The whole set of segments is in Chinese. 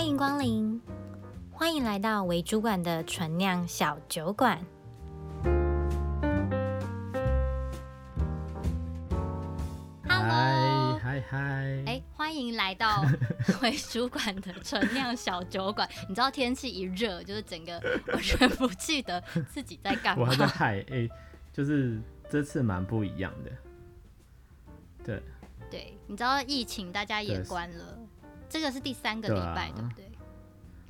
欢迎光临，欢迎来到为主管的纯酿小酒馆。Hello，嗨嗨，哎，欢迎来到 为主管的纯酿小酒馆。你知道天气一热，就是整个完全不记得自己在干嘛。我还在嗨，哎，就是这次蛮不一样的。对，对，你知道疫情大家也关了。这个是第三个礼拜，对，不对？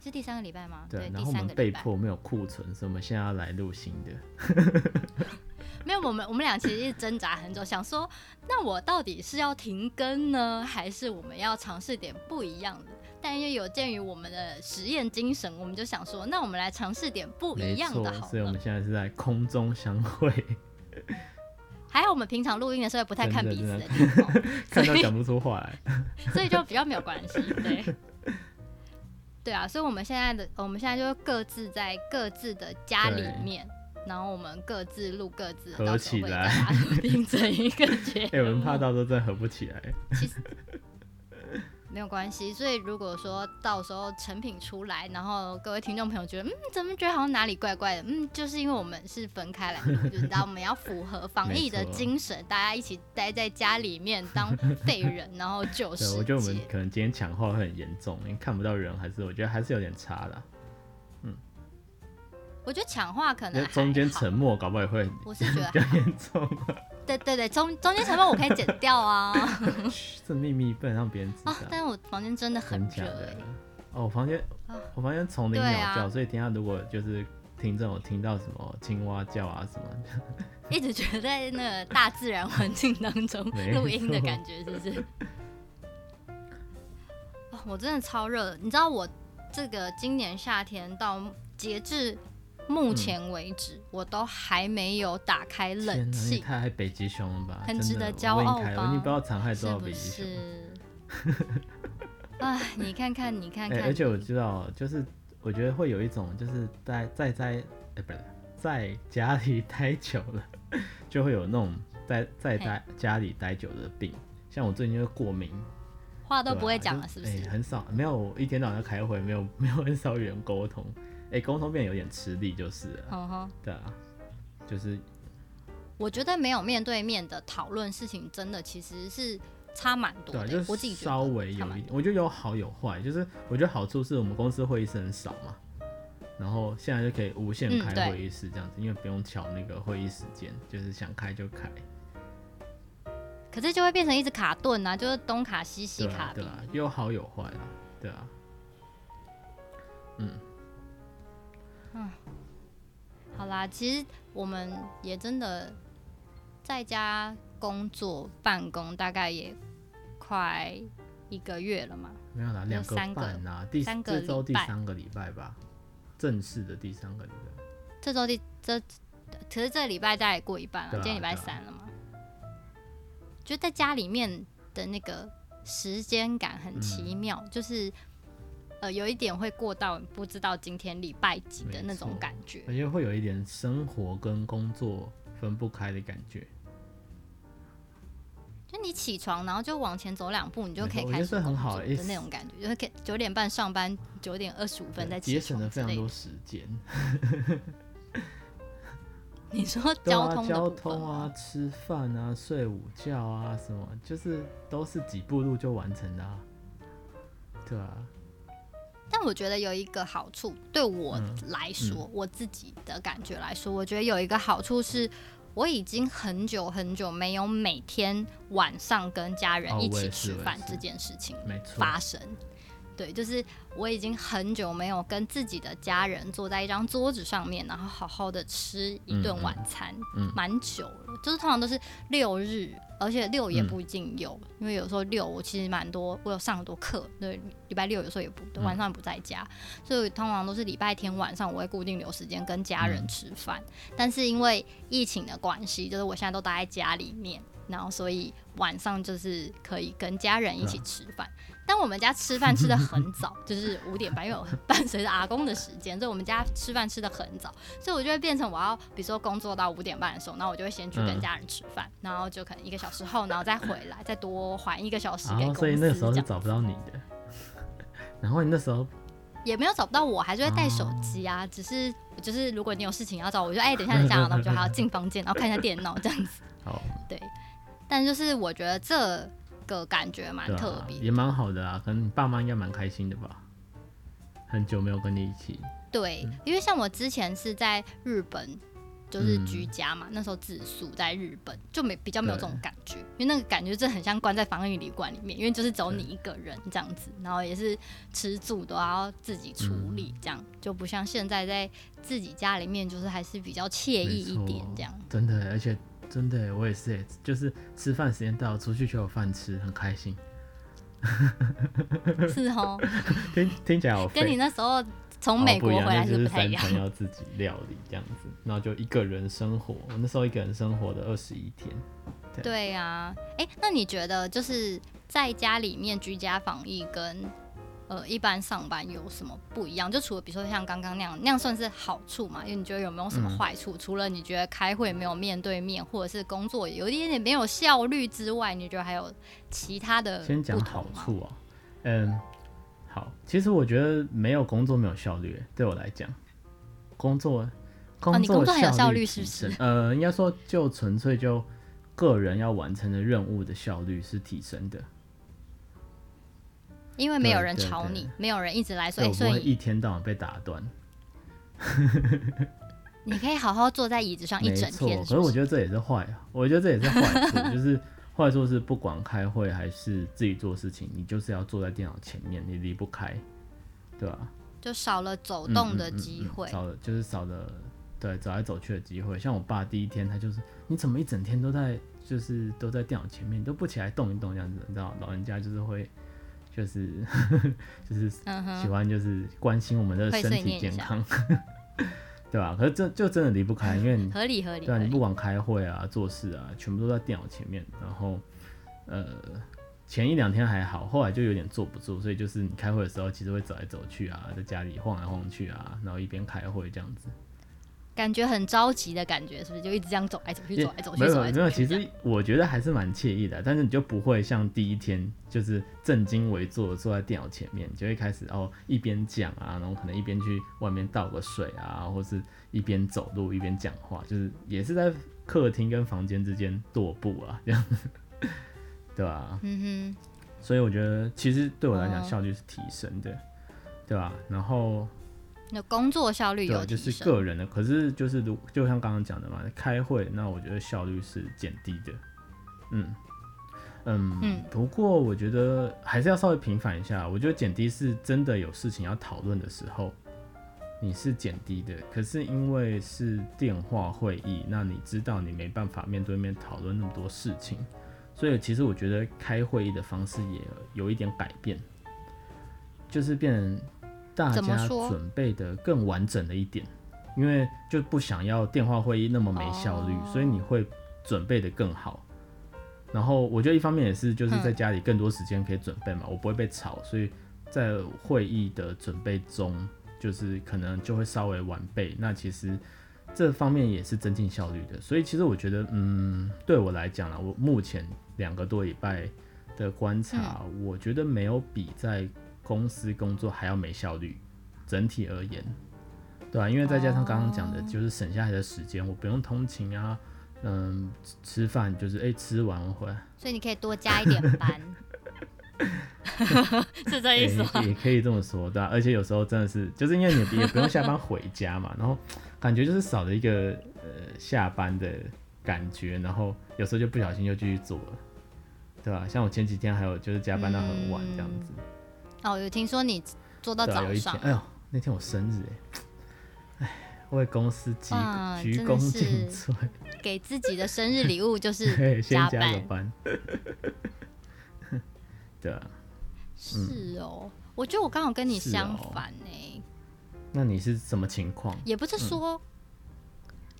是第三个礼拜吗？对，对，然后我们被迫没有库存，所以我们现在要来录新的。没有，我们我们俩其实一直挣扎很久，想说，那我到底是要停更呢，还是我们要尝试点不一样的？但因为有鉴于我们的实验精神，我们就想说，那我们来尝试点不一样的好。所以我们现在是在空中相会。还好我们平常录音的时候也不太看彼此的，看到讲不出话来，所以就比较没有关系。对，对啊，所以我们现在的我们现在就各自在各自的家里面，然后我们各自录各自的，合起来拼成一个节目。哎，我们怕到时候真的合不起来。其实。没有关系，所以如果说到时候成品出来，然后各位听众朋友觉得，嗯，怎么觉得好像哪里怪怪的？嗯，就是因为我们是分开来的，就知道我们要符合防疫的精神，大家一起待在家里面当废人，然后就是。我觉得我们可能今天抢话会很严重，因为看不到人，还是我觉得还是有点差的。嗯，我觉得抢话可能中间沉默，搞不好也会，我是觉得 比较严重。对对对，中中间成分我可以剪掉啊。这秘密不能让别人知道。哦，但是我房间真的很热哎。哦，我房间，我房间丛林鸟叫，所以等下如果就是听众有听到什么青蛙叫啊什么的，一直觉得在那个大自然环境当中 录音的感觉，是不是？哦，我真的超热，你知道我这个今年夏天到截至。目前为止，嗯、我都还没有打开冷气。太北极熊了吧？很值得骄傲吧？你不知道残害多少北极熊。哎，你看看，你看看。欸、而且我知道，就是我觉得会有一种，就是在在在，哎、欸，不是在家里待久了，就会有那种在在在家里待久的病。像我最近就过敏，话都不会讲了，是不是？欸、很少，没有一天到晚在开会，没有没有很少与人沟通。哎，沟通变得有点吃力，就是了。Uh huh. 对啊，就是。我觉得没有面对面的讨论事情，真的其实是差蛮多的。对，就是稍微有一点，我觉得有好有坏。就是我觉得好处是我们公司会议室很少嘛，然后现在就可以无限开会议室这样子，嗯、因为不用调那个会议时间，就是想开就开。可是就会变成一直卡顿啊，就是东卡西西卡对。对啊，有好有坏啊，对啊。嗯。嗯，好啦，其实我们也真的在家工作办公，大概也快一个月了嘛。没有啦，两个半啊，第三个这周第三个礼拜吧，正式的第三个礼拜。这周第这，可是这礼拜大概过一半了，啊、今天礼拜三了嘛。就在家里面的那个时间感很奇妙，嗯、就是。呃，有一点会过到不知道今天礼拜几的那种感觉，而且会有一点生活跟工作分不开的感觉。就你起床，然后就往前走两步，你就可以开始很好的那种感觉，就是九点半上班，九点二十五分再起床，节省了非常多时间。你说交通、啊、交通啊，吃饭啊，睡午觉啊，什么就是都是几步路就完成的啊，对啊。但我觉得有一个好处，对我来说，我自己的感觉来说，我觉得有一个好处是，我已经很久很久没有每天晚上跟家人一起吃饭这件事情发生。对，就是我已经很久没有跟自己的家人坐在一张桌子上面，然后好好的吃一顿晚餐，嗯，蛮、嗯、久了。就是通常都是六日，而且六也不一定有，嗯、因为有时候六我其实蛮多，我有上很多课，对，礼拜六有时候也不晚上也不在家，嗯、所以通常都是礼拜天晚上我会固定留时间跟家人吃饭。嗯、但是因为疫情的关系，就是我现在都待在家里面，然后所以晚上就是可以跟家人一起吃饭。嗯但我们家吃饭吃的很早，就是五点半，因为我伴 随着阿公的时间，所以我们家吃饭吃的很早，所以我就会变成我要，比如说工作到五点半的时候，那我就会先去跟家人吃饭，嗯、然后就可能一个小时后，然后再回来，再多还一个小时给公司。所以那个时候是找不到你的。然后你那时候也没有找不到我，还是会带手机啊。只是就是如果你有事情要找我，我就哎、欸，等一下等一下，然后我就还要进房间，然后看一下电脑这样子。好，对。但就是我觉得这个感觉蛮特别、啊，也蛮好的啊。可能你爸妈应该蛮开心的吧？很久没有跟你一起。对，嗯、因为像我之前是在日本。就是居家嘛，嗯、那时候自宿在日本，就没比较没有这种感觉，因为那个感觉真的很像关在防疫旅馆里面，因为就是只有你一个人这样子，然后也是吃住都要自己处理，这样、嗯、就不像现在在自己家里面，就是还是比较惬意一点这样。真的，而且真的我也是，就是吃饭时间到，出去就有饭吃，很开心。是哦，听听起来好，跟你那时候。从美国回来是不太一样，要自己料理这样子，然后就一个人生活。我那时候一个人生活的二十一天。对呀，哎、啊，那你觉得就是在家里面居家防疫跟呃一般上班有什么不一样？就除了比如说像刚刚那样，那样算是好处嘛？因为你觉得有没有什么坏处？嗯、除了你觉得开会没有面对面，或者是工作有一点点没有效率之外，你觉得还有其他的？先讲好处啊，嗯。好，其实我觉得没有工作没有效率，对我来讲，工作工作很有效率是不是？呃，应该说就纯粹就个人要完成的任务的效率是提升的，因为没有人吵你，没有人一直来说，所以我不会一天到晚被打断。你可以好好坐在椅子上一整天是不是？可是我觉得这也是坏啊，我觉得这也是坏处，就是。坏处是不管开会还是自己做事情，你就是要坐在电脑前面，你离不开，对吧？就少了走动的机会，少了就是少了对走来走去的机会。像我爸第一天，他就是你怎么一整天都在就是都在电脑前面，都不起来动一动这样子，你知道老人家就是会就是就是喜欢就是关心我们的身体健康。对吧？可是这就真的离不开，因为你 合理合理。对啊，你不管开会啊、做事啊，全部都在电脑前面。然后，呃，前一两天还好，后来就有点坐不住，所以就是你开会的时候，其实会走来走去啊，在家里晃来晃去啊，然后一边开会这样子。感觉很着急的感觉，是不是就一直这样走来走去，走来走去？没有没有，其实我觉得还是蛮惬意的，但是你就不会像第一天就是正襟危坐坐在电脑前面，就会开始哦一边讲啊，然后可能一边去外面倒个水啊，或是一边走路一边讲话，就是也是在客厅跟房间之间踱步啊，这样子，对吧？嗯哼。所以我觉得其实对我来讲效率是提升的，对吧？然后。那工作效率有，就是个人的。可是就是如就像刚刚讲的嘛，开会，那我觉得效率是减低的。嗯嗯嗯。不过我觉得还是要稍微平反一下。我觉得减低是真的有事情要讨论的时候，你是减低的。可是因为是电话会议，那你知道你没办法面对面讨论那么多事情，所以其实我觉得开会议的方式也有一点改变，就是变成。大家准备的更完整了一点，因为就不想要电话会议那么没效率，所以你会准备的更好。然后我觉得一方面也是就是在家里更多时间可以准备嘛，我不会被吵，所以在会议的准备中，就是可能就会稍微完备。那其实这方面也是增进效率的。所以其实我觉得，嗯，对我来讲啊，我目前两个多礼拜的观察，我觉得没有比在。公司工作还要没效率，整体而言，对啊，因为再加上刚刚讲的，就是省下来的时间，我不用通勤啊，嗯，吃饭就是哎、欸、吃完回来，所以你可以多加一点班，是这意思吗？欸、也可以这么说，对啊，而且有时候真的是，就是因为你也不用下班回家嘛，然后感觉就是少了一个呃下班的感觉，然后有时候就不小心就继续做了，对吧？像我前几天还有就是加班到很晚这样子。嗯哦，有听说你做到早上。啊、有一天，哎呦，那天我生日哎，哎，为公司鞠鞠躬尽瘁，给自己的生日礼物就是 加班。对啊。是哦，嗯、我觉得我刚好跟你相反呢。那你是什么情况？也不是说。嗯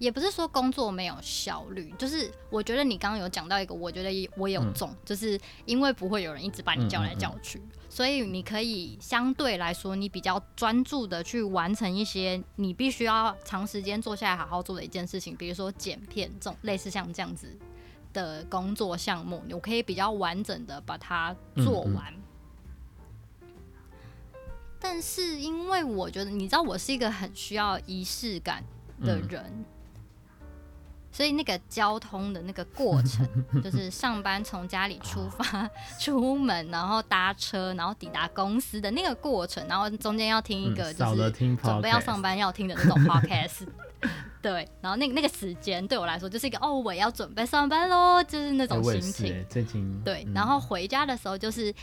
也不是说工作没有效率，就是我觉得你刚刚有讲到一个，我觉得我也有中，嗯、就是因为不会有人一直把你叫来叫去，所以你可以相对来说，你比较专注的去完成一些你必须要长时间坐下来好好做的一件事情，比如说剪片这种类似像这样子的工作项目，我可以比较完整的把它做完。嗯嗯但是因为我觉得，你知道，我是一个很需要仪式感的人。嗯所以那个交通的那个过程，就是上班从家里出发，出门，然后搭车，然后抵达公司的那个过程，然后中间要听一个就是准备要上班要听的那种 podcast，对，然后那个那个时间对我来说就是一个哦，我要准备上班喽，就是那种心情。对，然后回家的时候就是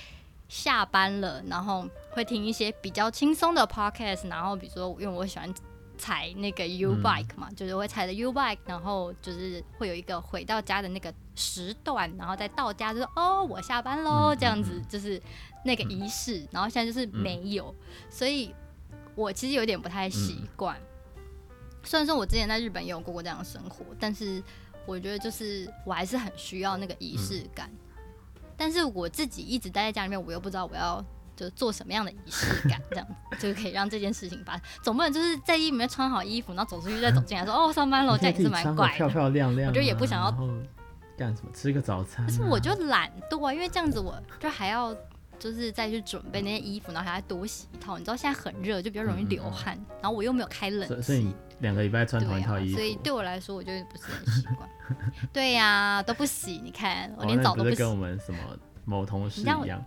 下班了，然后会听一些比较轻松的 podcast，然后比如说因为我喜欢。踩那个 U bike 嘛，嗯、就是会踩着 U bike，然后就是会有一个回到家的那个时段，然后再到家就是哦，我下班喽，这样子就是那个仪式。嗯、然后现在就是没有，嗯、所以我其实有点不太习惯。嗯、虽然说我之前在日本也有过过这样的生活，但是我觉得就是我还是很需要那个仪式感。嗯、但是我自己一直待在家里面，我又不知道我要。就做什么样的仪式感，这样子就可以让这件事情发生。总不能就是在衣里面穿好衣服，然后走出去再走进来说 哦，上班了，这样也是蛮怪的。漂漂亮亮，我觉得也不想要干什么，吃个早餐、啊。可是我就懒惰啊，因为这样子我就还要就是再去准备那些衣服，然后还要多洗一套。你知道现在很热，就比较容易流汗，嗯、然后我又没有开冷气，所以两个礼拜穿同一套衣服，啊、所以对我来说我就不是很习惯。对呀、啊，都不洗，你看我连澡都不洗。跟我们什么某同事一样。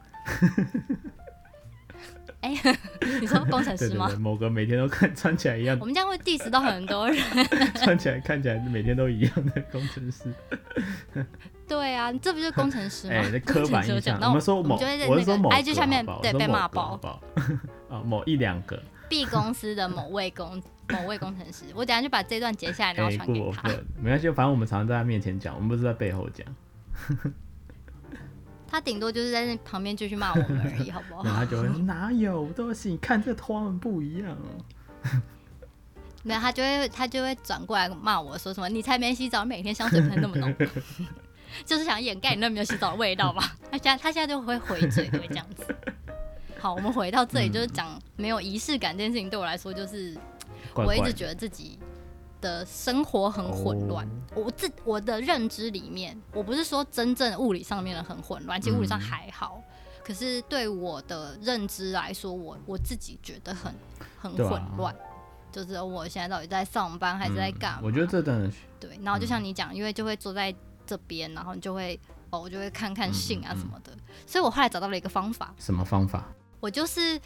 哎、欸，你说工程师吗？对对对，某个每天都看穿起来一样。我们这样会 diss 到很多人。穿起来看起来每天都一样的工程师。对啊，这不就是工程师吗？哎、欸，那刻板 印象。我们说某，我是说某 IG 下面对被骂爆。啊，某一两个。B 公司的某位工某位工程师，我等下就把这段截下来，然后传给他。欸、没关系，反正我们常常在他面前讲，我们不是在背后讲。他顶多就是在那旁边继续骂我们而已，好不好？然后他就会 哪有东西？你看这个图案不一样哦。没有，他就会他就会转过来骂我说什么？你才没洗澡，每天香水喷那么浓，就是想掩盖你那没有洗澡的味道吧？他现在他现在就会回嘴，会这样子。好，我们回到这里，就是讲没有仪式感这件事情，对我来说就是我一直觉得自己。的生活很混乱，我自我的认知里面，我不是说真正物理上面的很混乱，其实物理上还好，可是对我的认知来说，我我自己觉得很很混乱，就是我现在到底在上班还是在干嘛？我觉得这真的对，然后就像你讲，因为就会坐在这边，然后你就会哦，我就会看看信啊什么的，所以我后来找到了一个方法。什么方法？我就是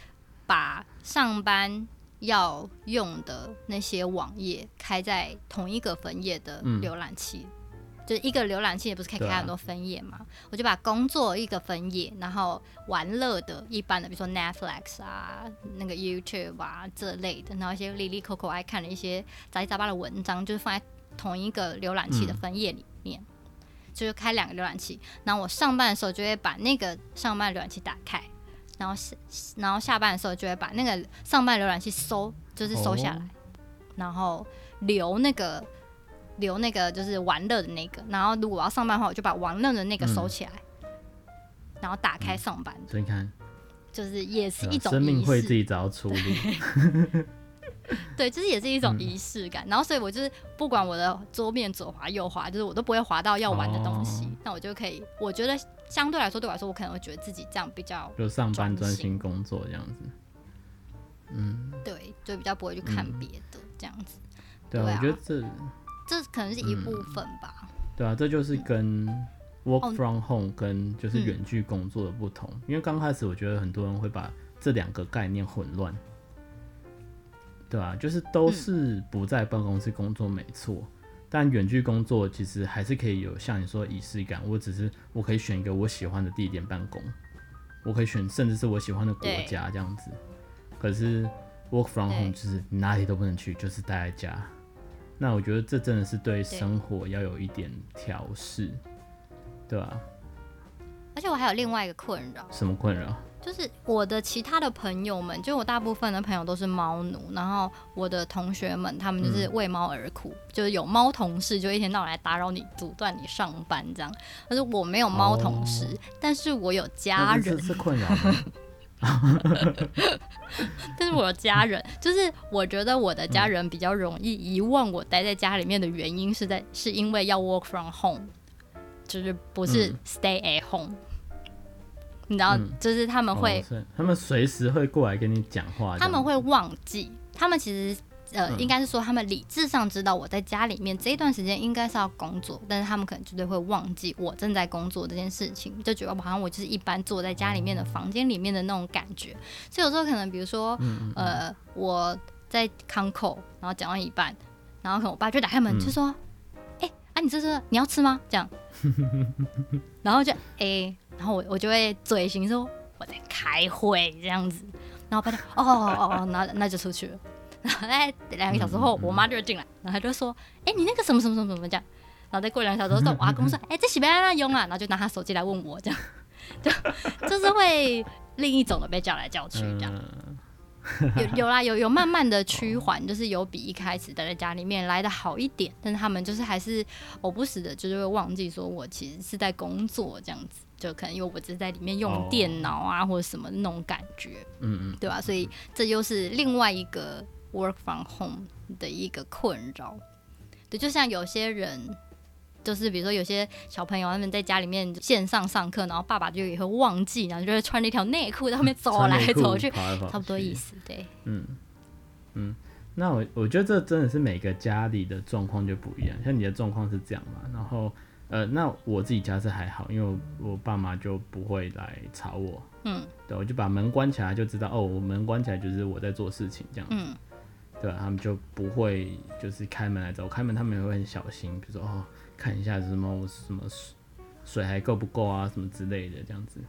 把上班。要用的那些网页开在同一个分页的浏览器，嗯、就一个浏览器也不是可以开很多分页嘛？啊、我就把工作一个分页，然后玩乐的一般的，比如说 Netflix 啊、那个 YouTube 啊这类的，然后一些哩哩扣扣爱看的一些杂七杂八的文章，就是放在同一个浏览器的分页里面，嗯、就是开两个浏览器。然后我上班的时候就会把那个上班浏览器打开。然后下，然后下班的时候就会把那个上班浏览器收，就是收下来，哦、然后留那个留那个就是玩乐的那个。然后如果我要上班的话，我就把玩乐的那个收起来，嗯、然后打开上班。所以你看，就是也是一种生命会自己找到出路。对，就是也是一种仪式感。嗯、然后所以我就是不管我的桌面左滑右滑，就是我都不会滑到要玩的东西，那、哦、我就可以，我觉得。相对来说，对我来说，我可能会觉得自己这样比较就上班专心工作这样子，嗯，对，就比较不会去看别的这样子。对啊，我觉得这这可能是一部分吧。对啊，这就是跟 work from home 跟就是远距工作的不同。因为刚开始我觉得很多人会把这两个概念混乱，对啊，就是都是不在办公室工作，没错。但远距工作其实还是可以有像你说的仪式感。我只是我可以选一个我喜欢的地点办公，我可以选甚至是我喜欢的国家这样子。可是 work from home 就是你哪里都不能去，就是待在家。那我觉得这真的是对生活要有一点调试，对吧？而且我还有另外一个困扰。什么困扰？就是我的其他的朋友们，就我大部分的朋友都是猫奴，然后我的同学们他们就是为猫而苦，嗯、就是有猫同事就一天到晚来打扰你、阻断你上班这样。但是我没有猫同事，哦、但是我有家人。是困扰。但是我有家人，就是我觉得我的家人比较容易遗忘我待在家里面的原因是在是因为要 work from home，就是不是 stay at home。你知道，嗯、就是他们会，哦、他们随时会过来跟你讲话，他们会忘记，他们其实。呃，嗯、应该是说他们理智上知道我在家里面这一段时间应该是要工作，但是他们可能绝对会忘记我正在工作这件事情，就觉得好像我就是一般坐在家里面的房间里面的那种感觉。所以有时候可能，比如说，嗯嗯嗯呃，我在康口，然后讲到一半，然后可能我爸就打开门就说：“哎、嗯欸，啊，你这是你要吃吗？”这样，然后就哎、欸，然后我我就会嘴型说我在开会这样子，然后我爸就哦哦哦，那那就出去了。然后两个小时后，我妈就进来，然后她就说：“哎，你那个什么什么什么什么这样。”然后再过两个小时后，我阿公说：“哎，这洗不要用啊。”然后就拿他手机来问我，这样 就就是会另一种的被叫来叫去这样。有有啦，有有慢慢的趋缓，就是有比一开始待在家里面来的好一点，但是他们就是还是偶不时的，就是会忘记说我其实是在工作这样子，就可能因为我只是在里面用电脑啊或者什么那种感觉，嗯嗯，对吧？所以这又是另外一个。Work from home 的一个困扰，对，就像有些人，就是比如说有些小朋友他们在家里面线上上课，然后爸爸就也会忘记，然后就会穿着一条内裤在后面走来走去，跑跑差不多意思，对，嗯嗯，那我我觉得这真的是每个家里的状况就不一样，像你的状况是这样嘛，然后呃，那我自己家是还好，因为我，我爸妈就不会来吵我，嗯，对，我就把门关起来，就知道哦，我门关起来就是我在做事情这样子，嗯。对，他们就不会就是开门来找我，开门他们也会很小心，比如说哦，看一下什么什么水水还够不够啊，什么之类的这样子。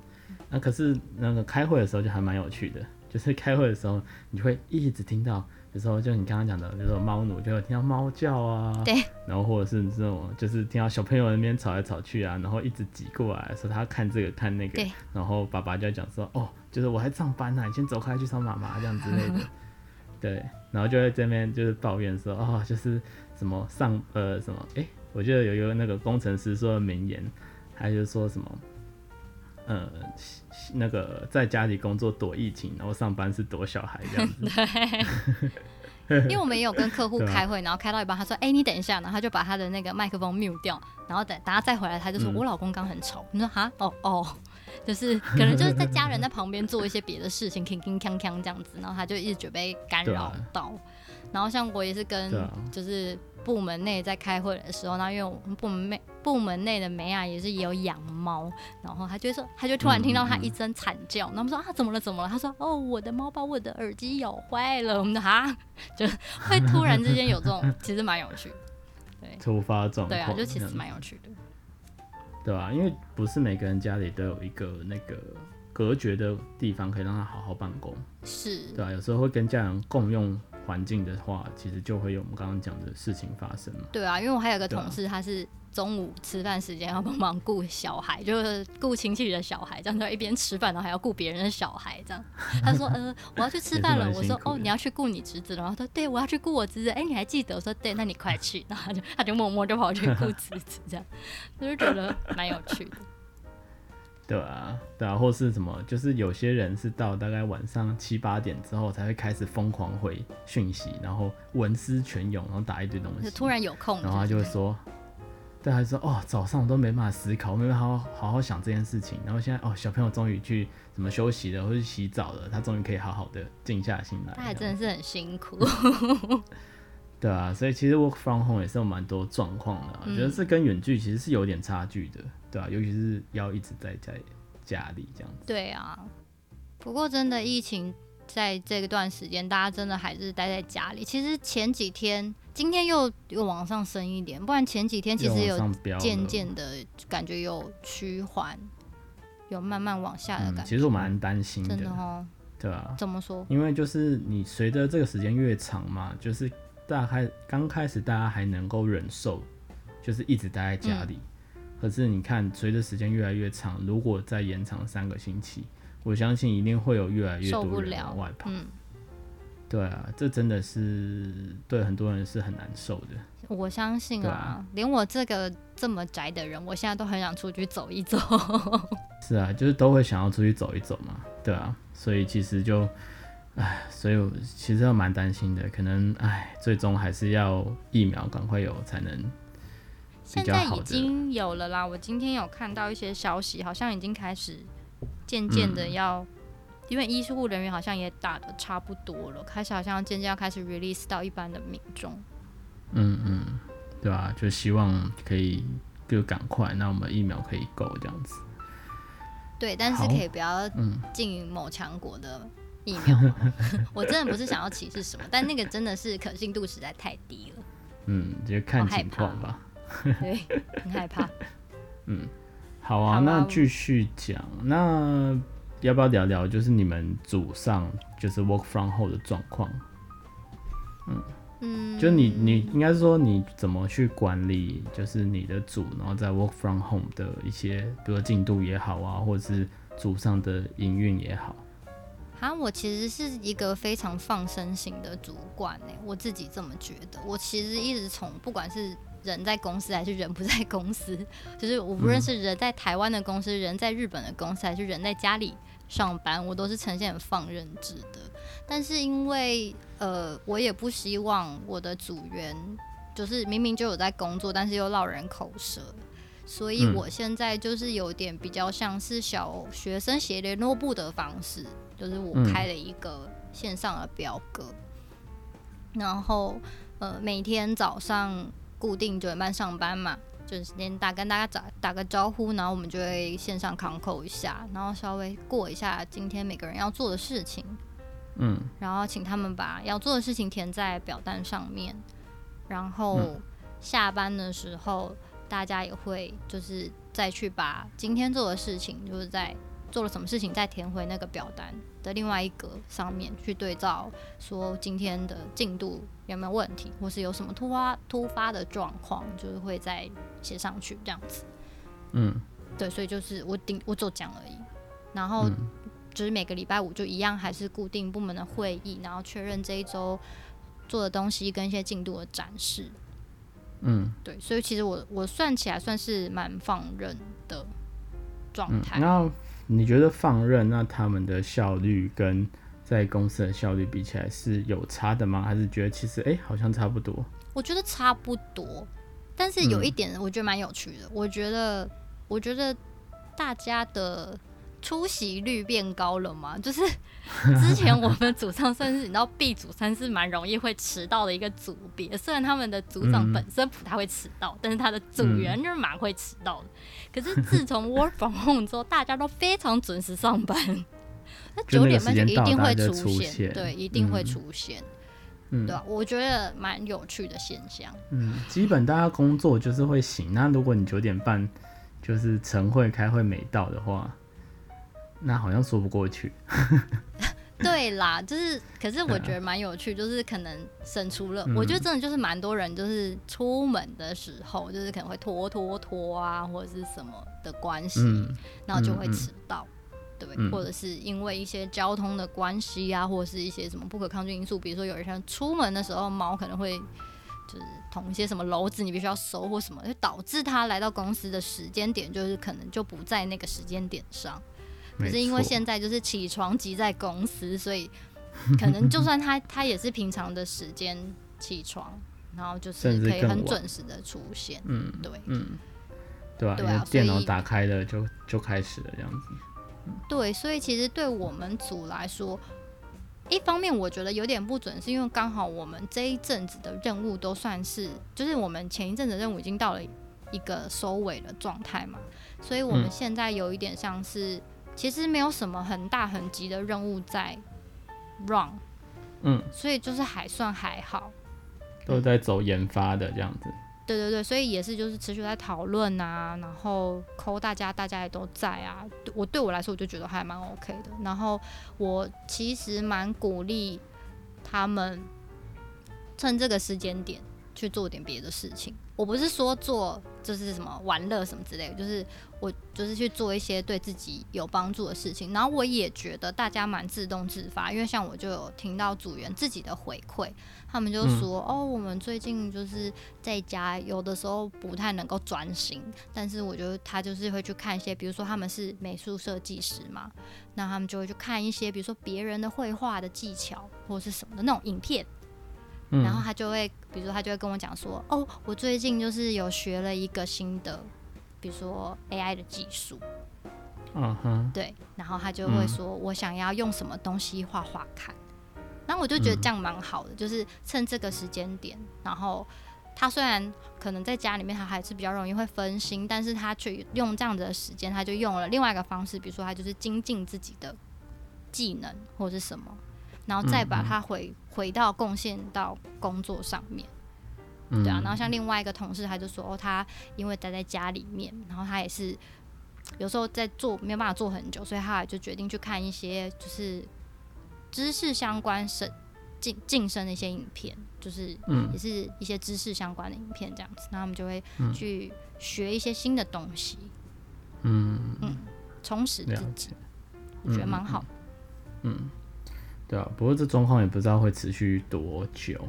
那可是那个开会的时候就还蛮有趣的，就是开会的时候你会一直听到，有时候就你刚刚讲的，比如说猫奴就会听到猫叫啊，对，然后或者是这种就是听到小朋友那边吵来吵去啊，然后一直挤过来说他看这个看那个，对，然后爸爸就讲说哦，就是我还上班呢、啊，你先走开去找妈妈这样之类的。对，然后就在这边就是抱怨说，哦，就是什么上呃什么，哎，我记得有一个那个工程师说的名言，还是说什么，呃，那个在家里工作躲疫情，然后上班是躲小孩这样子。对，因为我们也有跟客户开会，然后开到一半，他说，哎，你等一下，然后他就把他的那个麦克风 mute 掉，然后等等他再回来，他就说、嗯、我老公刚很吵。你说哈，哦哦。就是可能就是在家人在旁边做一些别的事情，铿铿锵锵这样子，然后他就一直觉得被干扰到。啊、然后像我也是跟就是部门内在开会的时候，然后因为我们部门内部门内的梅亚也是有养猫，然后他就说他就突然听到他一声惨叫，然后我们说啊怎么了怎么了？他说哦我的猫把我的耳机咬坏了。我们的哈，就会突然之间有这种，其实蛮有趣的。对，突发状况。对啊，就其实蛮有趣的。对吧、啊？因为不是每个人家里都有一个那个隔绝的地方，可以让他好好办公。是，对啊，有时候会跟家人共用环境的话，其实就会有我们刚刚讲的事情发生嘛。对啊，因为我还有个同事，他是。中午吃饭时间要帮忙顾小孩，就是顾亲戚的小孩，这样就一边吃饭，然后还要顾别人的小孩，这样。他说：“呃，我要去吃饭了。”我说：“哦，你要去顾你侄子了。”然后他说：“对，我要去顾我侄子。”哎，你还记得？我说：“对，那你快去。”然后他就他就默默就跑去顾侄子，这样，就是觉得蛮有趣的。对啊，对啊，或是什么？就是有些人是到大概晚上七八点之后才会开始疯狂回讯息，然后文思泉涌，然后打一堆东西。突然有空，然后他就会说。对，他说哦，早上我都没办法思考，没办法好好，好好想这件事情。然后现在哦，小朋友终于去什么休息了，或者洗澡了，他终于可以好好的静下心来。他还真的是很辛苦。对啊，所以其实 work from home 也是有蛮多状况的，我觉得是跟远距其实是有点差距的，对啊，尤其是要一直在在家里这样子。对啊，不过真的疫情在这段时间，大家真的还是待在家里。其实前几天。今天又又往上升一点，不然前几天其实有渐渐的感觉有趋缓，有慢慢往下的感觉。嗯、其实我蛮担心的，真的哦，对啊，怎么说？因为就是你随着这个时间越长嘛，就是大概刚开始大家还能够忍受，就是一直待在家里。嗯、可是你看，随着时间越来越长，如果再延长三个星期，我相信一定会有越来越多人往外跑。对啊，这真的是对很多人是很难受的。我相信啊，啊连我这个这么宅的人，我现在都很想出去走一走。是啊，就是都会想要出去走一走嘛。对啊，所以其实就，唉，所以我其实要蛮担心的。可能唉，最终还是要疫苗赶快有才能。现在已经有了啦，我今天有看到一些消息，好像已经开始渐渐的要，嗯、因为医护人员好像也打的差不多了，开始好像渐渐要开始 release 到一般的民众。嗯嗯，对吧、啊？就希望可以就赶快，那我们疫苗可以够这样子。对，但是可以不要进某强国的疫苗。嗯、我真的不是想要歧视什么，但那个真的是可信度实在太低了。嗯，就看情况吧。对，很害怕。嗯，好啊，好啊，那继续讲。那要不要聊聊，就是你们组上就是 work from home 的状况？嗯嗯，就你你应该是说你怎么去管理，就是你的组，然后在 work from home 的一些，比如说进度也好啊，或者是组上的营运也好。啊，我其实是一个非常放生型的主管呢，我自己这么觉得。我其实一直从不管是人在公司还是人不在公司，就是我不论是人在台湾的公司、人在日本的公司，还是人在家里上班，我都是呈现很放任制的。但是因为呃，我也不希望我的组员就是明明就有在工作，但是又落人口舌。所以我现在就是有点比较像是小学生写联络簿的方式，就是我开了一个线上的表格，嗯、然后呃每天早上固定九点半上班嘛，就是先打跟大家打打个招呼，然后我们就会线上 concall 一下，然后稍微过一下今天每个人要做的事情，嗯，然后请他们把要做的事情填在表单上面，然后下班的时候。大家也会就是再去把今天做的事情，就是在做了什么事情，再填回那个表单的另外一格上面去对照，说今天的进度有没有问题，或是有什么突发突发的状况，就是会再写上去这样子。嗯，对，所以就是我顶我就讲而已，然后就是每个礼拜五就一样，还是固定部门的会议，然后确认这一周做的东西跟一些进度的展示。嗯，对，所以其实我我算起来算是蛮放任的状态。你觉得放任，那他们的效率跟在公司的效率比起来是有差的吗？还是觉得其实哎、欸、好像差不多？我觉得差不多，但是有一点我觉得蛮有趣的。嗯、我觉得我觉得大家的。出席率变高了吗？就是之前我们组上算是你知道 B 组算是蛮容易会迟到的一个组别，虽然他们的组长本身不太会迟到，嗯、但是他的组员就是蛮会迟到的。可是自从 Work from Home 之后，大家都非常准时上班，那九点半就一定会出现，出现对，一定会出现，嗯、对吧？我觉得蛮有趣的现象。嗯，基本大家工作就是会醒。那如果你九点半就是晨会开会没到的话。那好像说不过去。对啦，就是，可是我觉得蛮有趣，就是可能省出了，嗯、我觉得真的就是蛮多人，就是出门的时候，就是可能会拖拖拖啊，或者是什么的关系，嗯、然后就会迟到，嗯、对，嗯、或者是因为一些交通的关系啊，或者是一些什么不可抗拒因素，比如说有人出门的时候，猫可能会就是捅一些什么篓子，你必须要收或什么，就导致他来到公司的时间点，就是可能就不在那个时间点上。可是因为现在就是起床挤在公司，所以可能就算他 他也是平常的时间起床，然后就是可以很准时的出现。嗯，对，嗯，对啊，对啊，电脑打开了就就开始了这样子。对，所以其实对我们组来说，一方面我觉得有点不准，是因为刚好我们这一阵子的任务都算是，就是我们前一阵子的任务已经到了一个收尾的状态嘛，所以我们现在有一点像是。其实没有什么很大很急的任务在 run，嗯，所以就是还算还好，都在走研发的这样子。对对对，所以也是就是持续在讨论啊，然后 call 大家，大家也都在啊。我对我来说，我就觉得还蛮 OK 的。然后我其实蛮鼓励他们趁这个时间点去做点别的事情。我不是说做就是什么玩乐什么之类的，就是我就是去做一些对自己有帮助的事情。然后我也觉得大家蛮自动自发，因为像我就有听到组员自己的回馈，他们就说：“嗯、哦，我们最近就是在家有的时候不太能够专心，但是我觉得他就是会去看一些，比如说他们是美术设计师嘛，那他们就会去看一些，比如说别人的绘画的技巧或者是什么的那种影片。”然后他就会，比如说他就会跟我讲说，哦，我最近就是有学了一个新的，比如说 AI 的技术，嗯哼，对，然后他就会说我想要用什么东西画画看，然后我就觉得这样蛮好的，就是趁这个时间点，然后他虽然可能在家里面他还是比较容易会分心，但是他却用这样子的时间，他就用了另外一个方式，比如说他就是精进自己的技能或者是什么，然后再把它回回到贡献到工作上面。对啊，然后像另外一个同事，他就说，哦，他因为待在家里面，然后他也是有时候在做没有办法做很久，所以他就决定去看一些就是知识相关升晋晋升的一些影片，就是也是一些知识相关的影片这样子，那他们就会去学一些新的东西，嗯。嗯，充实自己，我觉得蛮好。嗯，对啊，不过这状况也不知道会持续多久。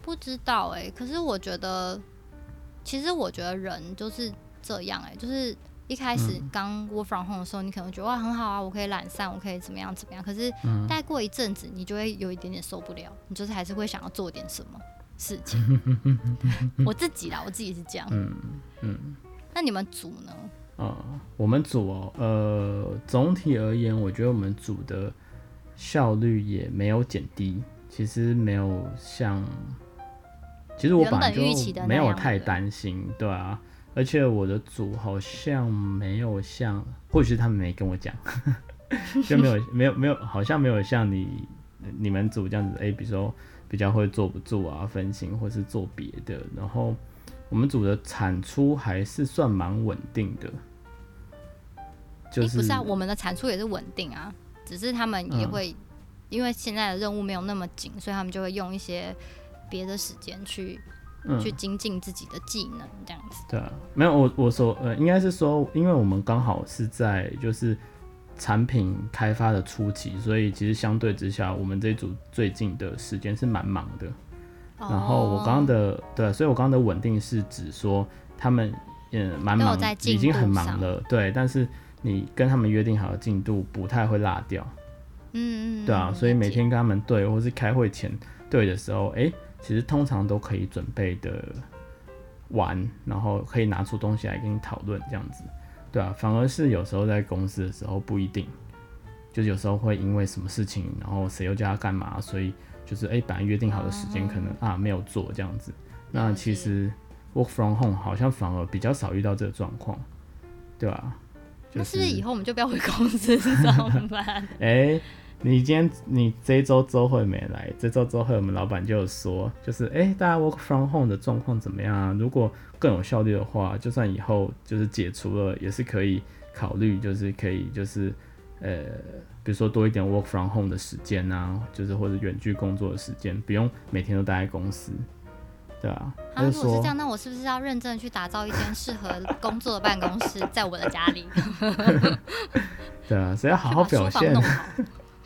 不知道哎、欸，可是我觉得，其实我觉得人就是这样哎、欸，就是一开始刚 work from home 的时候，你可能觉得哇很好啊，我可以懒散，我可以怎么样怎么样。可是，待过一阵子，你就会有一点点受不了，你就是还是会想要做点什么事情。我自己啦，我自己是这样。嗯嗯。那你们组呢？啊、嗯，我们组哦，呃，总体而言，我觉得我们组的效率也没有减低，其实没有像。其实我本来就没有太担心，对啊，而且我的组好像没有像，或许是他们没跟我讲，就没有没有没有，好像没有像你你们组这样子，哎、欸，比如说比较会坐不住啊，分心或是做别的，然后我们组的产出还是算蛮稳定的，就是、欸、不是啊，我们的产出也是稳定啊，只是他们也会、嗯、因为现在的任务没有那么紧，所以他们就会用一些。别的时间去、嗯、去精进自己的技能，这样子。对啊，没有我我说呃，应该是说，因为我们刚好是在就是产品开发的初期，所以其实相对之下，我们这一组最近的时间是蛮忙的。哦、然后我刚刚的对，所以我刚刚的稳定是指说他们嗯蛮忙，已经很忙了，对。但是你跟他们约定好的进度不太会落掉。嗯嗯。对啊，所以每天跟他们对，或是开会前对的时候，哎、欸。其实通常都可以准备的完，然后可以拿出东西来跟你讨论这样子，对啊，反而是有时候在公司的时候不一定，就是有时候会因为什么事情，然后谁又叫他干嘛，所以就是哎、欸，本来约定好的时间可能啊没有做这样子。那其实 work from home 好像反而比较少遇到这个状况，对吧、啊？就是、那是不是以后我们就不要回公司上班？哎、欸。你今天你这一周周会没来，这周周会我们老板就有说，就是哎、欸，大家 work from home 的状况怎么样啊？如果更有效率的话，就算以后就是解除了，也是可以考虑，就是可以就是呃，比如说多一点 work from home 的时间啊，就是或者远距工作的时间，不用每天都待在公司，对啊。他、啊、如果是这样，那我是不是要认真去打造一间适合工作的办公室，在我的家里？对啊，所以要好好表现。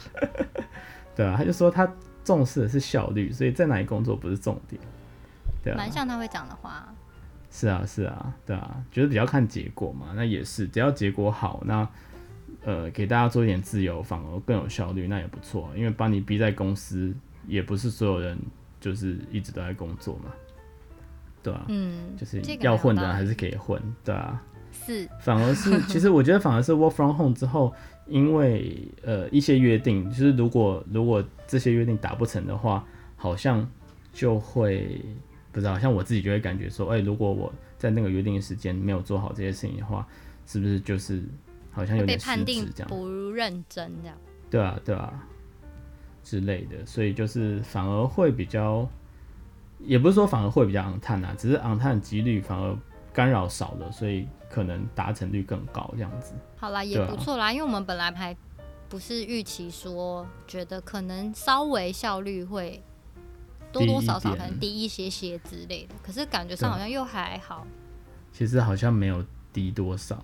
对啊，他就说他重视的是效率，所以在哪里工作不是重点。对啊，蛮像他会讲的话。是啊，是啊，对啊，觉得比较看结果嘛。那也是，只要结果好，那呃给大家做一点自由，反而更有效率，那也不错。因为把你逼在公司，也不是所有人就是一直都在工作嘛。对啊，嗯，就是要混的人还是可以混，对啊。是，反而是 其实我觉得反而是 work from home 之后。因为呃一些约定，就是如果如果这些约定达不成的话，好像就会不知道，像我自己就会感觉说，哎、欸，如果我在那个约定的时间没有做好这些事情的话，是不是就是好像有点失职这样？被判定不认真这样？对啊，对啊之类的，所以就是反而会比较，也不是说反而会比较昂碳啊，只是昂碳的几率反而干扰少了，所以。可能达成率更高，这样子。好啦，也不错啦，啊、因为我们本来还不是预期说，觉得可能稍微效率会多多少少可能低一些些之类的，可是感觉上好像又还好。其实好像没有低多少，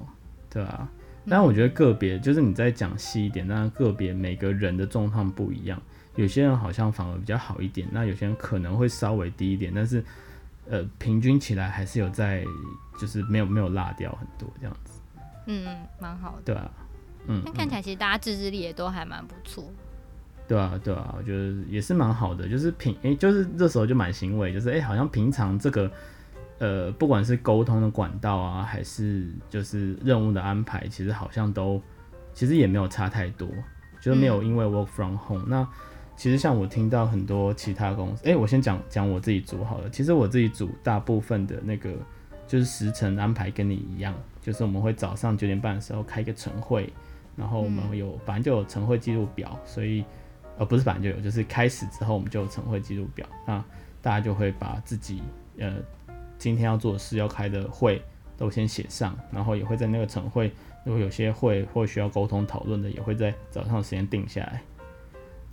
对啊。但我觉得个别，就是你再讲细一点，那个别每个人的状况不一样，有些人好像反而比较好一点，那有些人可能会稍微低一点，但是。呃，平均起来还是有在，就是没有没有落掉很多这样子。嗯，蛮好的。对啊，嗯，那看起来其实大家自制力也都还蛮不错。对啊，对啊，我觉得也是蛮好的，就是平诶、欸，就是这时候就蛮欣慰，就是诶、欸，好像平常这个呃，不管是沟通的管道啊，还是就是任务的安排，其实好像都其实也没有差太多，就是没有因为 work from home、嗯。那其实像我听到很多其他公司，哎、我先讲讲我自己组好了。其实我自己组大部分的那个就是时程安排跟你一样，就是我们会早上九点半的时候开一个晨会，然后我们有反正、就有晨会记录表，所以呃不是反正就有，就是开始之后我们就有晨会记录表，那大家就会把自己呃。今天要做的事要开的会都先写上，然后也会在那个晨会，如果有些会或需要沟通讨论的，也会在早上时间定下来。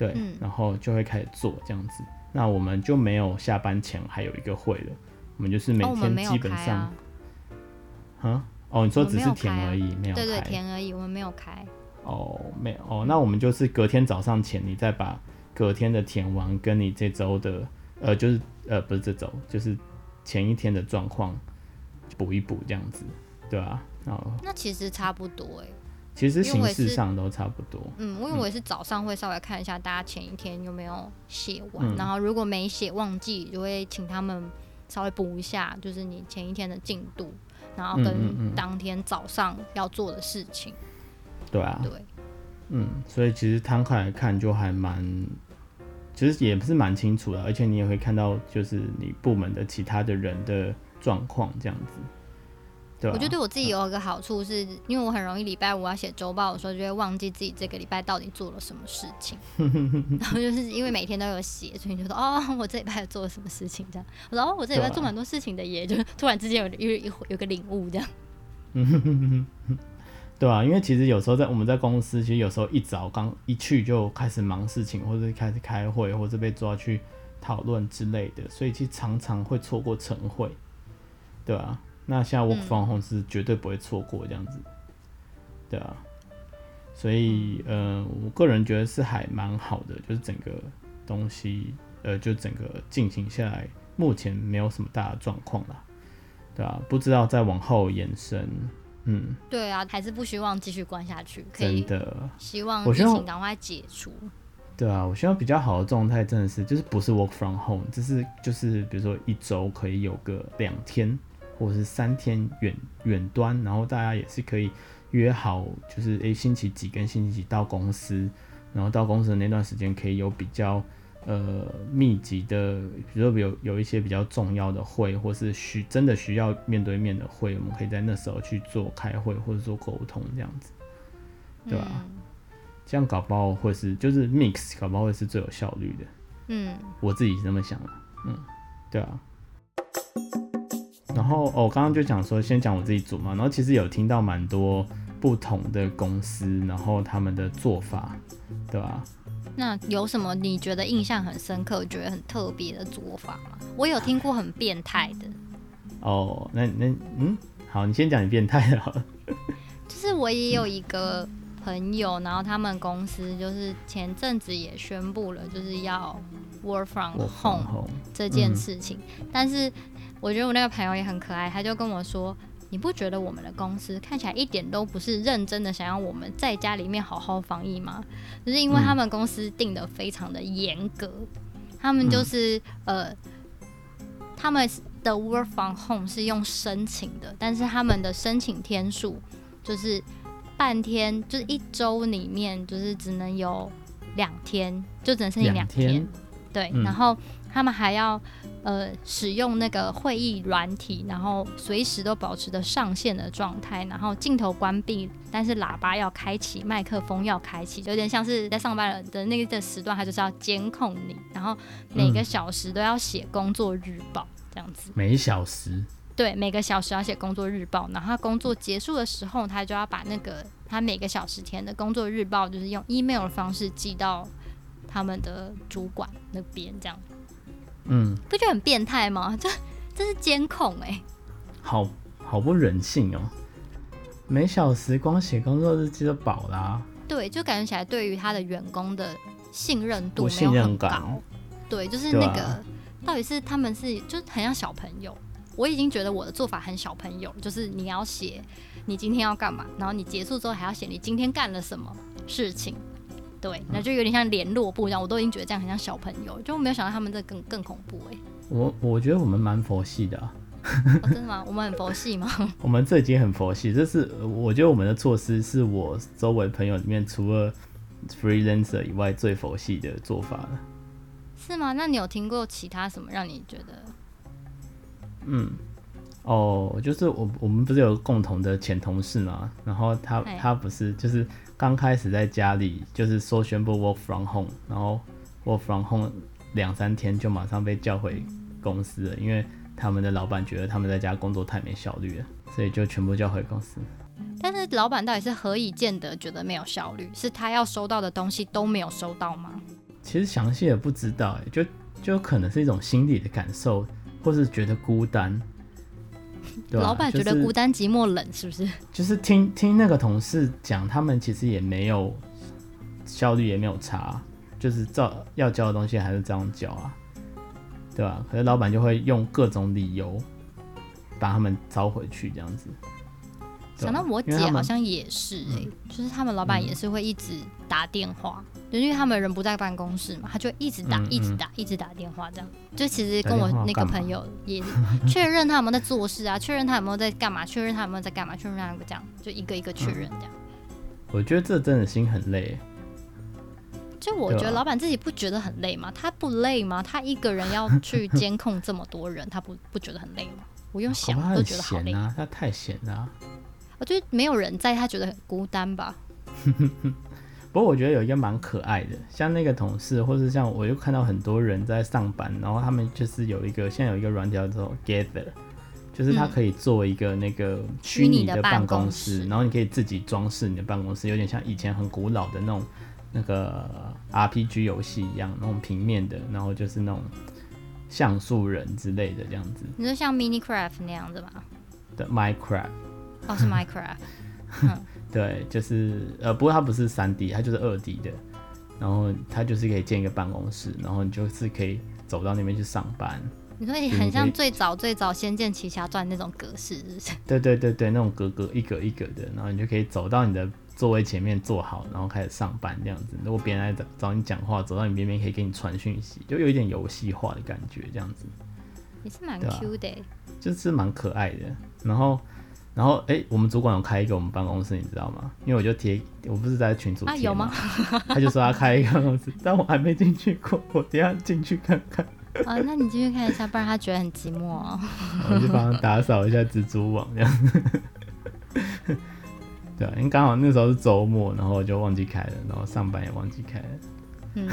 对、嗯，然后就会开始做这样子。那我们就没有下班前还有一个会了，我们就是每天基本上，哦、啊，哦，你说只是填而已，没有，对对，填而已，我们没有开。哦，没有哦，那我们就是隔天早上前，你再把隔天的填完，跟你这周的，呃，就是呃，不是这周，就是。前一天的状况补一补这样子，对啊，那其实差不多哎、欸。其实形式上都差不多。嗯，因为我也是早上会稍微看一下大家前一天有没有写完、嗯，然后如果没写忘记，就会请他们稍微补一下，就是你前一天的进度，然后跟当天早上要做的事情。嗯嗯嗯对啊。对。嗯，所以其实摊开来看就还蛮。其实也不是蛮清楚的，而且你也会看到，就是你部门的其他的人的状况这样子。对，我觉得对我自己有一个好处是，是因为我很容易礼拜五要写周报的时候，就会忘记自己这个礼拜到底做了什么事情。然后就是因为每天都有写，所以你就说哦，我这礼拜做了什么事情这样。我说哦，我这礼拜做蛮多事情的耶，就突然之间有有有有个领悟这样。对啊，因为其实有时候在我们在公司，其实有时候一早刚一去就开始忙事情，或者开始开会，或者被抓去讨论之类的，所以其实常常会错过晨会。对啊，那现在 work from home 是绝对不会错过这样子。嗯。对啊，所以呃，我个人觉得是还蛮好的，就是整个东西呃，就整个进行下来，目前没有什么大的状况啦。对啊，不知道再往后延伸。嗯，对啊，还是不希望继续关下去，可以真的希望疫情赶快解除。对啊，我希望比较好的状态真的是，就是不是 work from home，就是就是比如说一周可以有个两天或者是三天远远端，然后大家也是可以约好，就是诶星期几跟星期几到公司，然后到公司的那段时间可以有比较。呃，密集的，比如说有有一些比较重要的会，或是需真的需要面对面的会，我们可以在那时候去做开会或者做沟通，这样子，对吧？嗯。这样搞不好会是就是 mix，搞不好会是最有效率的。嗯，我自己是这么想的。嗯，对啊。然后哦，刚刚就讲说，先讲我自己组嘛，然后其实有听到蛮多不同的公司，然后他们的做法，对吧？那有什么你觉得印象很深刻、觉得很特别的做法吗？我有听过很变态的。哦，那那嗯，好，你先讲你变态的好了。就是我也有一个朋友，然后他们公司就是前阵子也宣布了，就是要 work from home 这件事情。但是我觉得我那个朋友也很可爱，他就跟我说。你不觉得我们的公司看起来一点都不是认真的想要我们在家里面好好防疫吗？就是因为他们公司定的非常的严格，他们就是呃，他们的 work from home 是用申请的，但是他们的申请天数就是半天，就是一周里面就是只能有两天，就只能申请两天，对，然后他们还要。呃，使用那个会议软体，然后随时都保持着上线的状态，然后镜头关闭，但是喇叭要开启，麦克风要开启，有点像是在上班的那个时段，他就是要监控你，然后每个小时都要写工作日报，这样子。每小时？对，每个小时要写工作日报，然后他工作结束的时候，他就要把那个他每个小时填的工作日报，就是用 email 的方式寄到他们的主管那边，这样。嗯，不觉得很变态吗？这这是监控哎、欸，好好不人性哦、喔！每小时光写工作日记就饱啦。对，就感觉起来对于他的员工的信任度没有很高。对，就是那个、啊、到底是他们是就很像小朋友。我已经觉得我的做法很小朋友，就是你要写你今天要干嘛，然后你结束之后还要写你今天干了什么事情。对，那就有点像联络部一样，我都已经觉得这样很像小朋友，就没有想到他们这更更恐怖哎、欸。我我觉得我们蛮佛系的、啊，哦，真的吗？我们很佛系吗？我们这已经很佛系，这是我觉得我们的措施是我周围朋友里面除了 freelancer 以外最佛系的做法了。是吗？那你有听过其他什么让你觉得？嗯，哦，就是我我们不是有共同的前同事嘛，然后他他不是就是刚开始在家里就是说宣布 work from home，然后 work from home 两三天就马上被叫回公司了，因为他们的老板觉得他们在家工作太没效率了，所以就全部叫回公司。但是老板到底是何以见得觉得没有效率？是他要收到的东西都没有收到吗？其实详细的不知道，哎，就就可能是一种心理的感受，或是觉得孤单。对老板觉得孤单、寂寞、冷，是不是？就是听听那个同事讲，他们其实也没有效率，也没有差，就是照要交的东西还是这样交啊，对吧？可是老板就会用各种理由把他们招回去，这样子。想到我姐好像也是哎、欸，就是他们老板也是会一直打电话，就、嗯、因为他们人不在办公室嘛，他就一直打，一直打，一直打电话这样。就其实跟我那个朋友 也确认他有没有在做事啊，确认他有没有在干嘛，确认他有没有在干嘛，确认他有没有这样，就一个一个确认这样、嗯。我觉得这真的心很累。就我觉得老板自己不觉得很累吗？他不累吗？他一个人要去 监控这么多人，他不不觉得很累吗？我用想都觉得好累啊，他太闲了、啊。我觉得没有人在，他觉得很孤单吧。不过我觉得有一个蛮可爱的，像那个同事，或是像我又看到很多人在上班，然后他们就是有一个现在有一个软件叫做 Gather，就是它可以做一个那个虚拟的办公室，然后你可以自己装饰你的办公室，有点像以前很古老的那种那个 RPG 游戏一样，那种平面的，然后就是那种像素人之类的这样子。你说像 Minecraft 那样子吗？的 Minecraft。哦，是 Minecraft，嗯、对，就是呃，不过它不是三 D，它就是二 D 的，然后它就是可以建一个办公室，然后你就是可以走到那边去上班。你说你很像最早最早《仙剑奇侠传》那种格式，是不是？对对对对，那种格格一格一格的，然后你就可以走到你的座位前面坐好，然后开始上班这样子。如果别人来找找你讲话，走到你边边可以给你传讯息，就有一点游戏化的感觉，这样子。也是蛮 Q 的，就是蛮可爱的，然后。然后，哎、欸，我们主管有开一个我们办公室，你知道吗？因为我就贴，我不是在群组贴吗？啊，有吗？他就说他开一个办公室，但我还没进去过，我等下进去看看。啊，那你进去看一下，不然他觉得很寂寞哦。我就帮他打扫一下蜘蛛网这样。对啊，因为刚好那时候是周末，然后我就忘记开了，然后上班也忘记开了。嗯。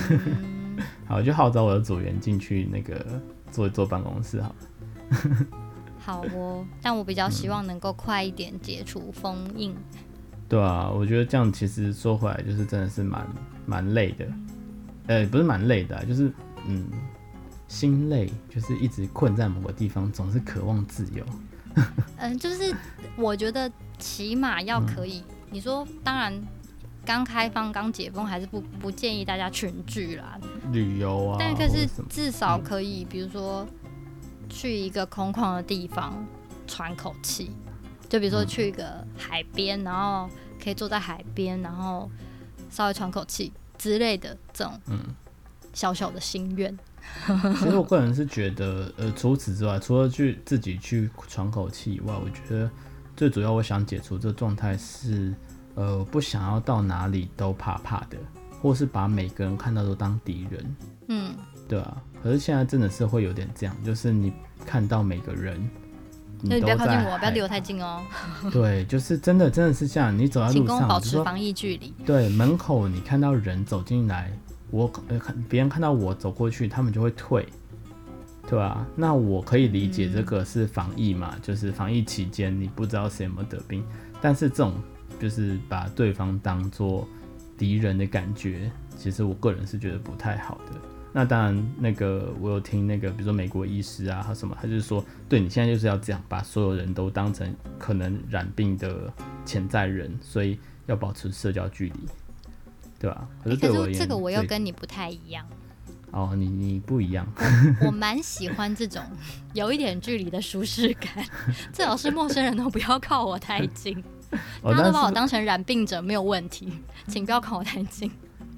好，我就号召我的组员进去那个坐一坐办公室好了。好哦，但我比较希望能够快一点解除封印。嗯。对啊，我觉得这样其实说回来就是真的是蛮蛮累的，呃、欸，不是蛮累的，啊，就是嗯，心累，就是一直困在某个地方，总是渴望自由。嗯，就是我觉得起码要可以，嗯、你说当然刚开放刚解封还是不不建议大家群聚啦，旅游啊，但可是至少可以，比如说。去一个空旷的地方喘口气，就比如说去一个海边，然后可以坐在海边，然后稍微喘口气之类的这种小小的心愿。嗯、其实我个人是觉得，呃，除此之外，除了去自己去喘口气以外，我觉得最主要我想解除这状态是，呃，不想要到哪里都怕怕的，或是把每个人看到都当敌人。嗯。对啊，可是现在真的是会有点这样，就是你看到每个人，你，你不要靠近我，不要离我太近哦。对，就是真的，真的是这样。你走在路上，请跟我保持防疫距离。对，门口你看到人走进来，我呃看别人看到我走过去，他们就会退，对啊，那我可以理解这个是防疫嘛，嗯、就是防疫期间你不知道谁有没有得病，但是这种就是把对方当做敌人的感觉，其实我个人是觉得不太好的。那当然，那个我有听那个，比如说美国医师啊，他什么，他就是说，对你现在就是要这样，把所有人都当成可能染病的潜在人，所以要保持社交距离，对吧？可是对我而言，欸、这个我又跟你不太一样。哦，你你不一样。我蛮喜欢这种有一点距离的舒适感，最好是陌生人都不要靠我太近，大家都把我当成染病者没有问题，请不要靠我太近。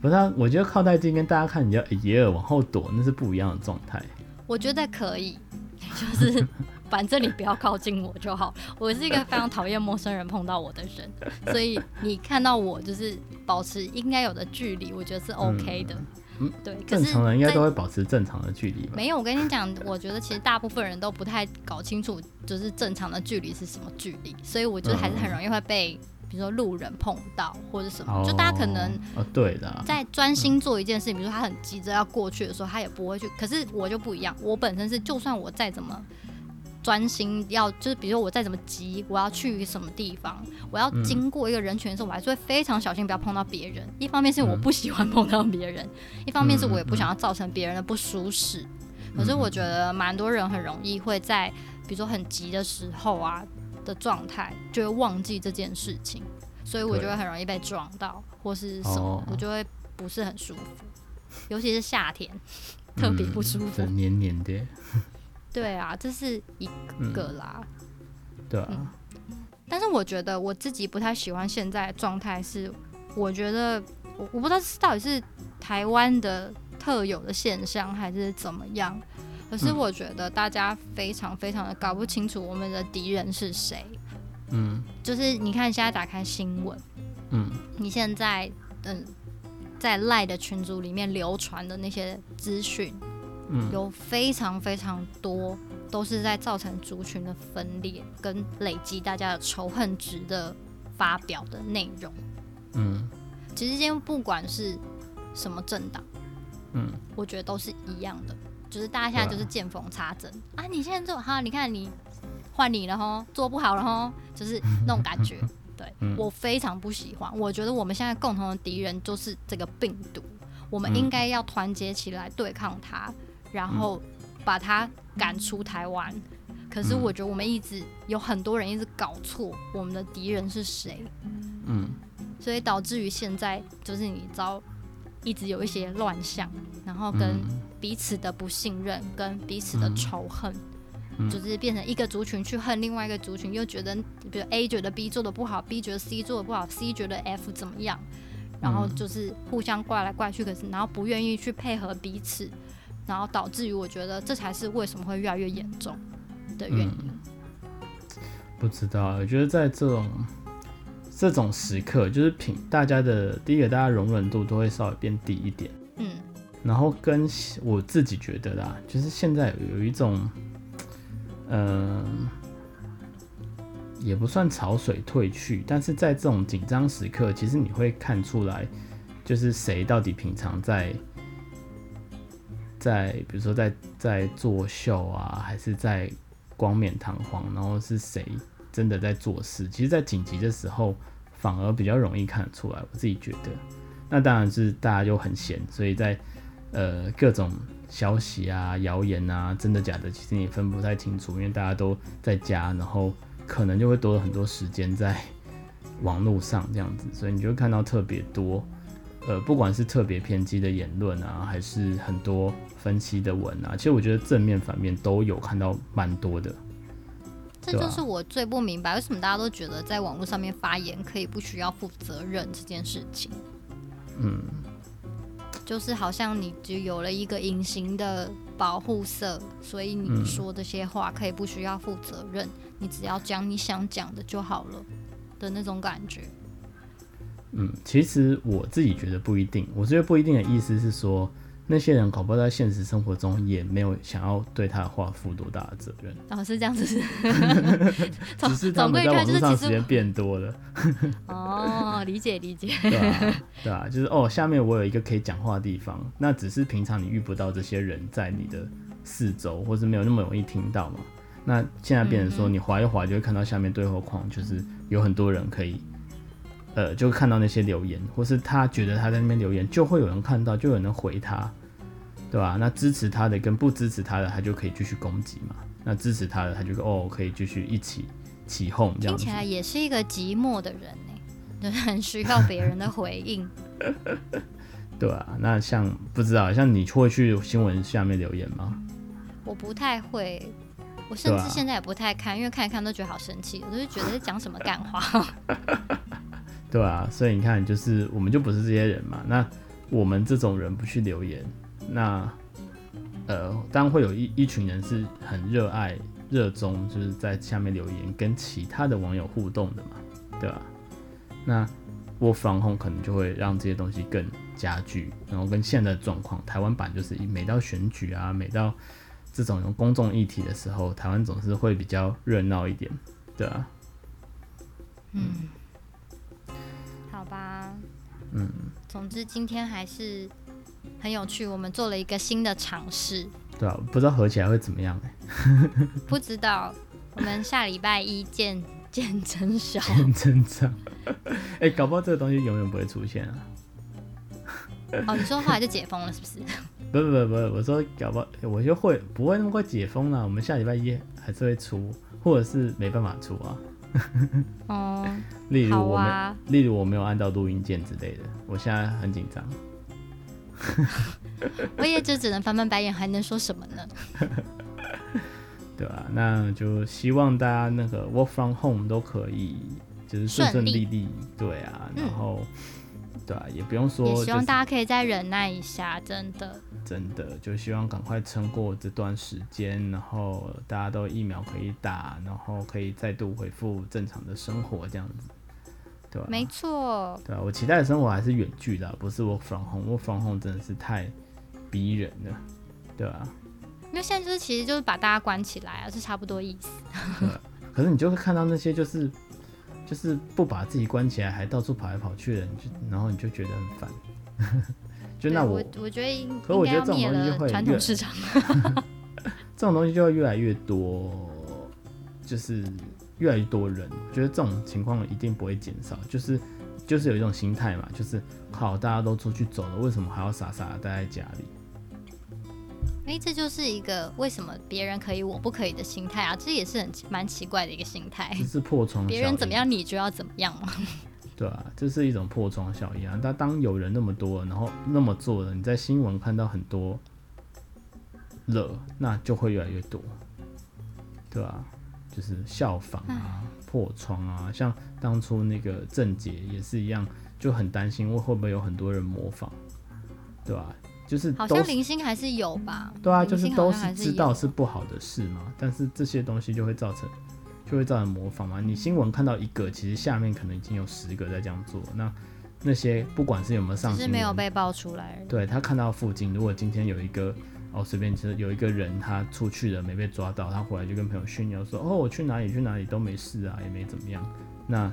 不是啊，我觉得靠太近跟大家看你要也有往后躲，那是不一样的状态。我觉得可以，就是反正你不要靠近我就好。我是一个非常讨厌陌生人碰到我的人，所以你看到我就是保持应该有的距离，我觉得是 OK 的。嗯，对。正常人应该都会保持正常的距离吧？没有，我跟你讲，我觉得其实大部分人都不太搞清楚，就是正常的距离是什么距离，所以我觉得还是很容易会被。比如说路人碰到或者什么，就大家可能哦，对的，在专心做一件事情，比如说他很急着要过去的时候，他也不会去。可是我就不一样，我本身是就算我再怎么专心要，就是比如说我再怎么急，我要去什么地方，我要经过一个人群的时候，我还是会非常小心，不要碰到别人。一方面是我不喜欢碰到别人，一方面是我也不想要造成别人的不舒适。可是我觉得蛮多人很容易会在比如说很急的时候啊。的状态就会忘记这件事情，所以我就会很容易被撞到，或是什么，哦、我就会不是很舒服，尤其是夏天，特别不舒服，嗯、黏黏的。对啊，这是一个啦。嗯、对啊、嗯。但是我觉得我自己不太喜欢现在的状态，是我觉得我我不知道是到底是台湾的特有的现象，还是怎么样。可是我觉得大家非常非常的搞不清楚我们的敌人是谁。嗯，就是你看现在打开新闻，嗯，你现在嗯在赖的群组里面流传的那些资讯，嗯，有非常非常多都是在造成族群的分裂跟累积大家的仇恨值的发表的内容。嗯，其实今天不管是什么政党，嗯，我觉得都是一样的。就是大家现在就是见缝插针啊，啊！你现在做哈，你看你换你了吼，做不好了吼，就是那种感觉。对，我非常不喜欢，我觉得我们现在共同的敌人就是这个病毒，我们应该要团结起来对抗它，然后把它赶出台湾。可是我觉得我们一直有很多人一直搞错我们的敌人是谁，嗯，所以导致于现在就是你知道。一直有一些乱象，然后跟彼此的不信任，跟彼此的仇恨，嗯，就是变成一个族群去恨另外一个族群，又觉得比如 A 觉得 B 做的不好，B 觉得 C 做的不好，C 觉得 F 怎么样，然后就是互相怪来怪去，可是然后不愿意去配合彼此，然后导致于我觉得这才是为什么会越来越严重的原因。嗯，不知道，我觉得在这种。这种时刻就是品大家的第一个，大家容忍度都会稍微变低一点。嗯，然后跟我自己觉得啦，就是现在有一种，嗯、呃，也不算潮水退去，但是在这种紧张时刻，其实你会看出来，就是谁到底平常在在，比如说在在作秀啊，还是在光冕堂皇，然后是谁真的在做事。其实，在紧急的时候。反而比较容易看得出来，我自己觉得。那当然是大家就很闲，所以在呃各种消息啊、谣言啊，真的假的，其实你分不太清楚，因为大家都在家，然后可能就会多了很多时间在网络上这样子，所以你就会看到特别多，呃，不管是特别偏激的言论啊，还是很多分析的文啊，其实我觉得正面反面都有看到蛮多的。这就是我最不明白，为什么大家都觉得在网络上面发言可以不需要负责任这件事情。嗯，就是好像你就有了一个隐形的保护色，所以你说这些话可以不需要负责任，嗯，你只要讲你想讲的就好了的那种感觉。嗯，其实我自己觉得不一定，我觉得不一定的意思是说。那些人搞不好在现实生活中也没有想要对他的话负多大的责任。哦，是这样子，只是他们在网络上时间变多了。哦，理解理解。对啊，对啊，就是哦，下面我有一个可以讲话的地方，那只是平常你遇不到这些人在你的四周，或是没有那么容易听到嘛。那现在变成说，你划一划就会看到下面对话框，就是有很多人可以。呃，就看到那些留言，或是他觉得他在那边留言，就会有人看到，就有人回他，对吧？那支持他的跟不支持他的，他就可以继续攻击嘛。那支持他的，他就哦，可以继续一起起哄，这样子。听起来也是一个寂寞的人呢，就是很需要别人的回应。对啊，那像不知道，像你会去新闻下面留言吗？我不太会，我甚至现在也不太看，因为看一看都觉得好生气，我都是觉得在讲什么干话。对啊，所以你看，就是我们就不是这些人嘛。那我们这种人不去留言，那呃，当然会有一一群人是很热爱热衷就是在下面留言跟其他的网友互动的嘛，对吧？那 work from home 可能就会让这些东西更加剧，然后跟现在的状况，台湾版就是一每到选举啊，每到这种有公众议题的时候，台湾总是会比较热闹一点，对啊。嗯，好吧。嗯，总之今天还是很有趣，我们做了一个新的尝试。对啊，不知道合起来会怎么样哎、欸。不知道，我们下礼拜一见见真章。见真章。哎、欸，搞不好这个东西永远不会出现啊。哦，你说后来就解封了是不是？不不不不，我说搞不好我就会不会那么快解封了，啊。我们下礼拜一还是会出，或者是没办法出啊。哦，例如我们，啊、例如我没有按到录音键之类的，我现在很紧张。我也就只能翻翻白眼，还能说什么呢？对吧、啊？那就希望大家那个 work from home 都可以，就是顺顺利利。对啊，然后、嗯、对啊，也不用说、就是，也希望大家可以再忍耐一下，真的。真的就希望赶快撑过这段时间，然后大家都疫苗可以打，然后可以再度恢复正常的生活，这样子，对吧？没错。对啊，我期待的生活还是远距的，不是 work from home。work from home 真的是太逼人了，对吧？因为现在就是其实就是把大家关起来啊，是差不多意思。对，可是你就会看到那些就是就是不把自己关起来，还到处跑来跑去的，你就然后你就觉得很烦。就那我，我我觉得，可我觉得这种东西就会传统市场，这种东西就会越来越多，就是越来越多人，我觉得这种情况一定不会减少，就是就是有一种心态嘛，就是靠大家都出去走了，为什么还要傻傻的待在家里？哎、欸，这就是一个为什么别人可以我不可以的心态啊，这也是很蛮奇怪的一个心态。这是破窗，别人怎么样你就要怎么样嘛。对啊，这是一种破窗效应啊！但当有人那么多，然后那么做了，你在新闻看到很多了，那就会越来越多，对啊，就是效仿啊、破窗啊，像当初那个郑杰也是一样，就很担心会会不会有很多人模仿，对吧、啊？就是好像零星还是有吧？对啊，就是都是知道是不好的事嘛，但是这些东西就会造成。就会造成模仿嘛？你新闻看到一个，其实下面可能已经有十个在这样做。那那些不管是有没有上新闻，是没有被爆出来。对，他看到附近，如果今天有一个哦，随便其实有一个人他出去了没被抓到，他回来就跟朋友炫耀说：“哦，我去哪里去哪里都没事啊，也没怎么样。”那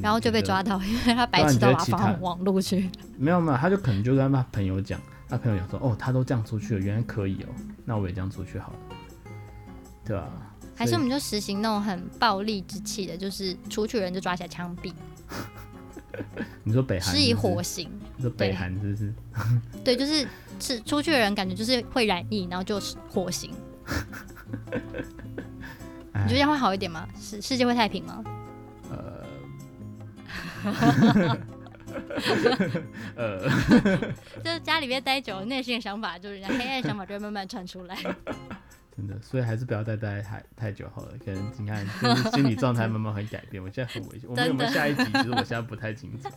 然后就被抓到，因为他白痴到把放网路去。没有没有，他就可能就跟他朋友讲，他朋友讲说：“哦，他都这样出去了，原来可以哦，那我也这样出去好了，对吧？”还是我们就实行那种很暴力之气的，就是出去人就抓起来枪毙。你说北韩是以火刑。你说北韩是不是？对，就是是出去的人感觉就是会染疫，然后就火刑。你觉得这样会好一点吗？世世界会太平吗？呃，呃，就是家里面待久了，内心的想法就是人家黑暗的想法就会慢慢传出来。真的，所以还是不要再待太太久好了。可能你看，就是心理状态慢慢会改变。我现在很危险，我们有没有下一集？其实我现在不太清楚。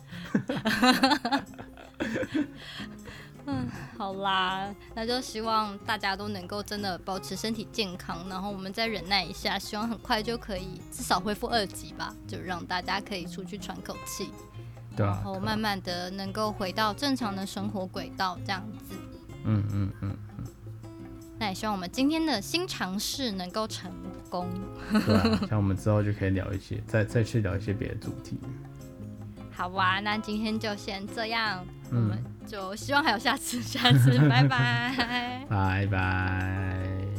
嗯，好啦，那就希望大家都能够真的保持身体健康，然后我们再忍耐一下，希望很快就可以至少恢复二级吧，就让大家可以出去喘口气，对啊，然后慢慢的能够回到正常的生活轨道，这样子。嗯嗯嗯。那也希望我们今天的新尝试能够成功。对啊，像我们之后就可以聊一些，再再去聊一些别的主题。好哇，那今天就先这样，嗯、我们就希望还有下次，下次，拜拜，拜拜。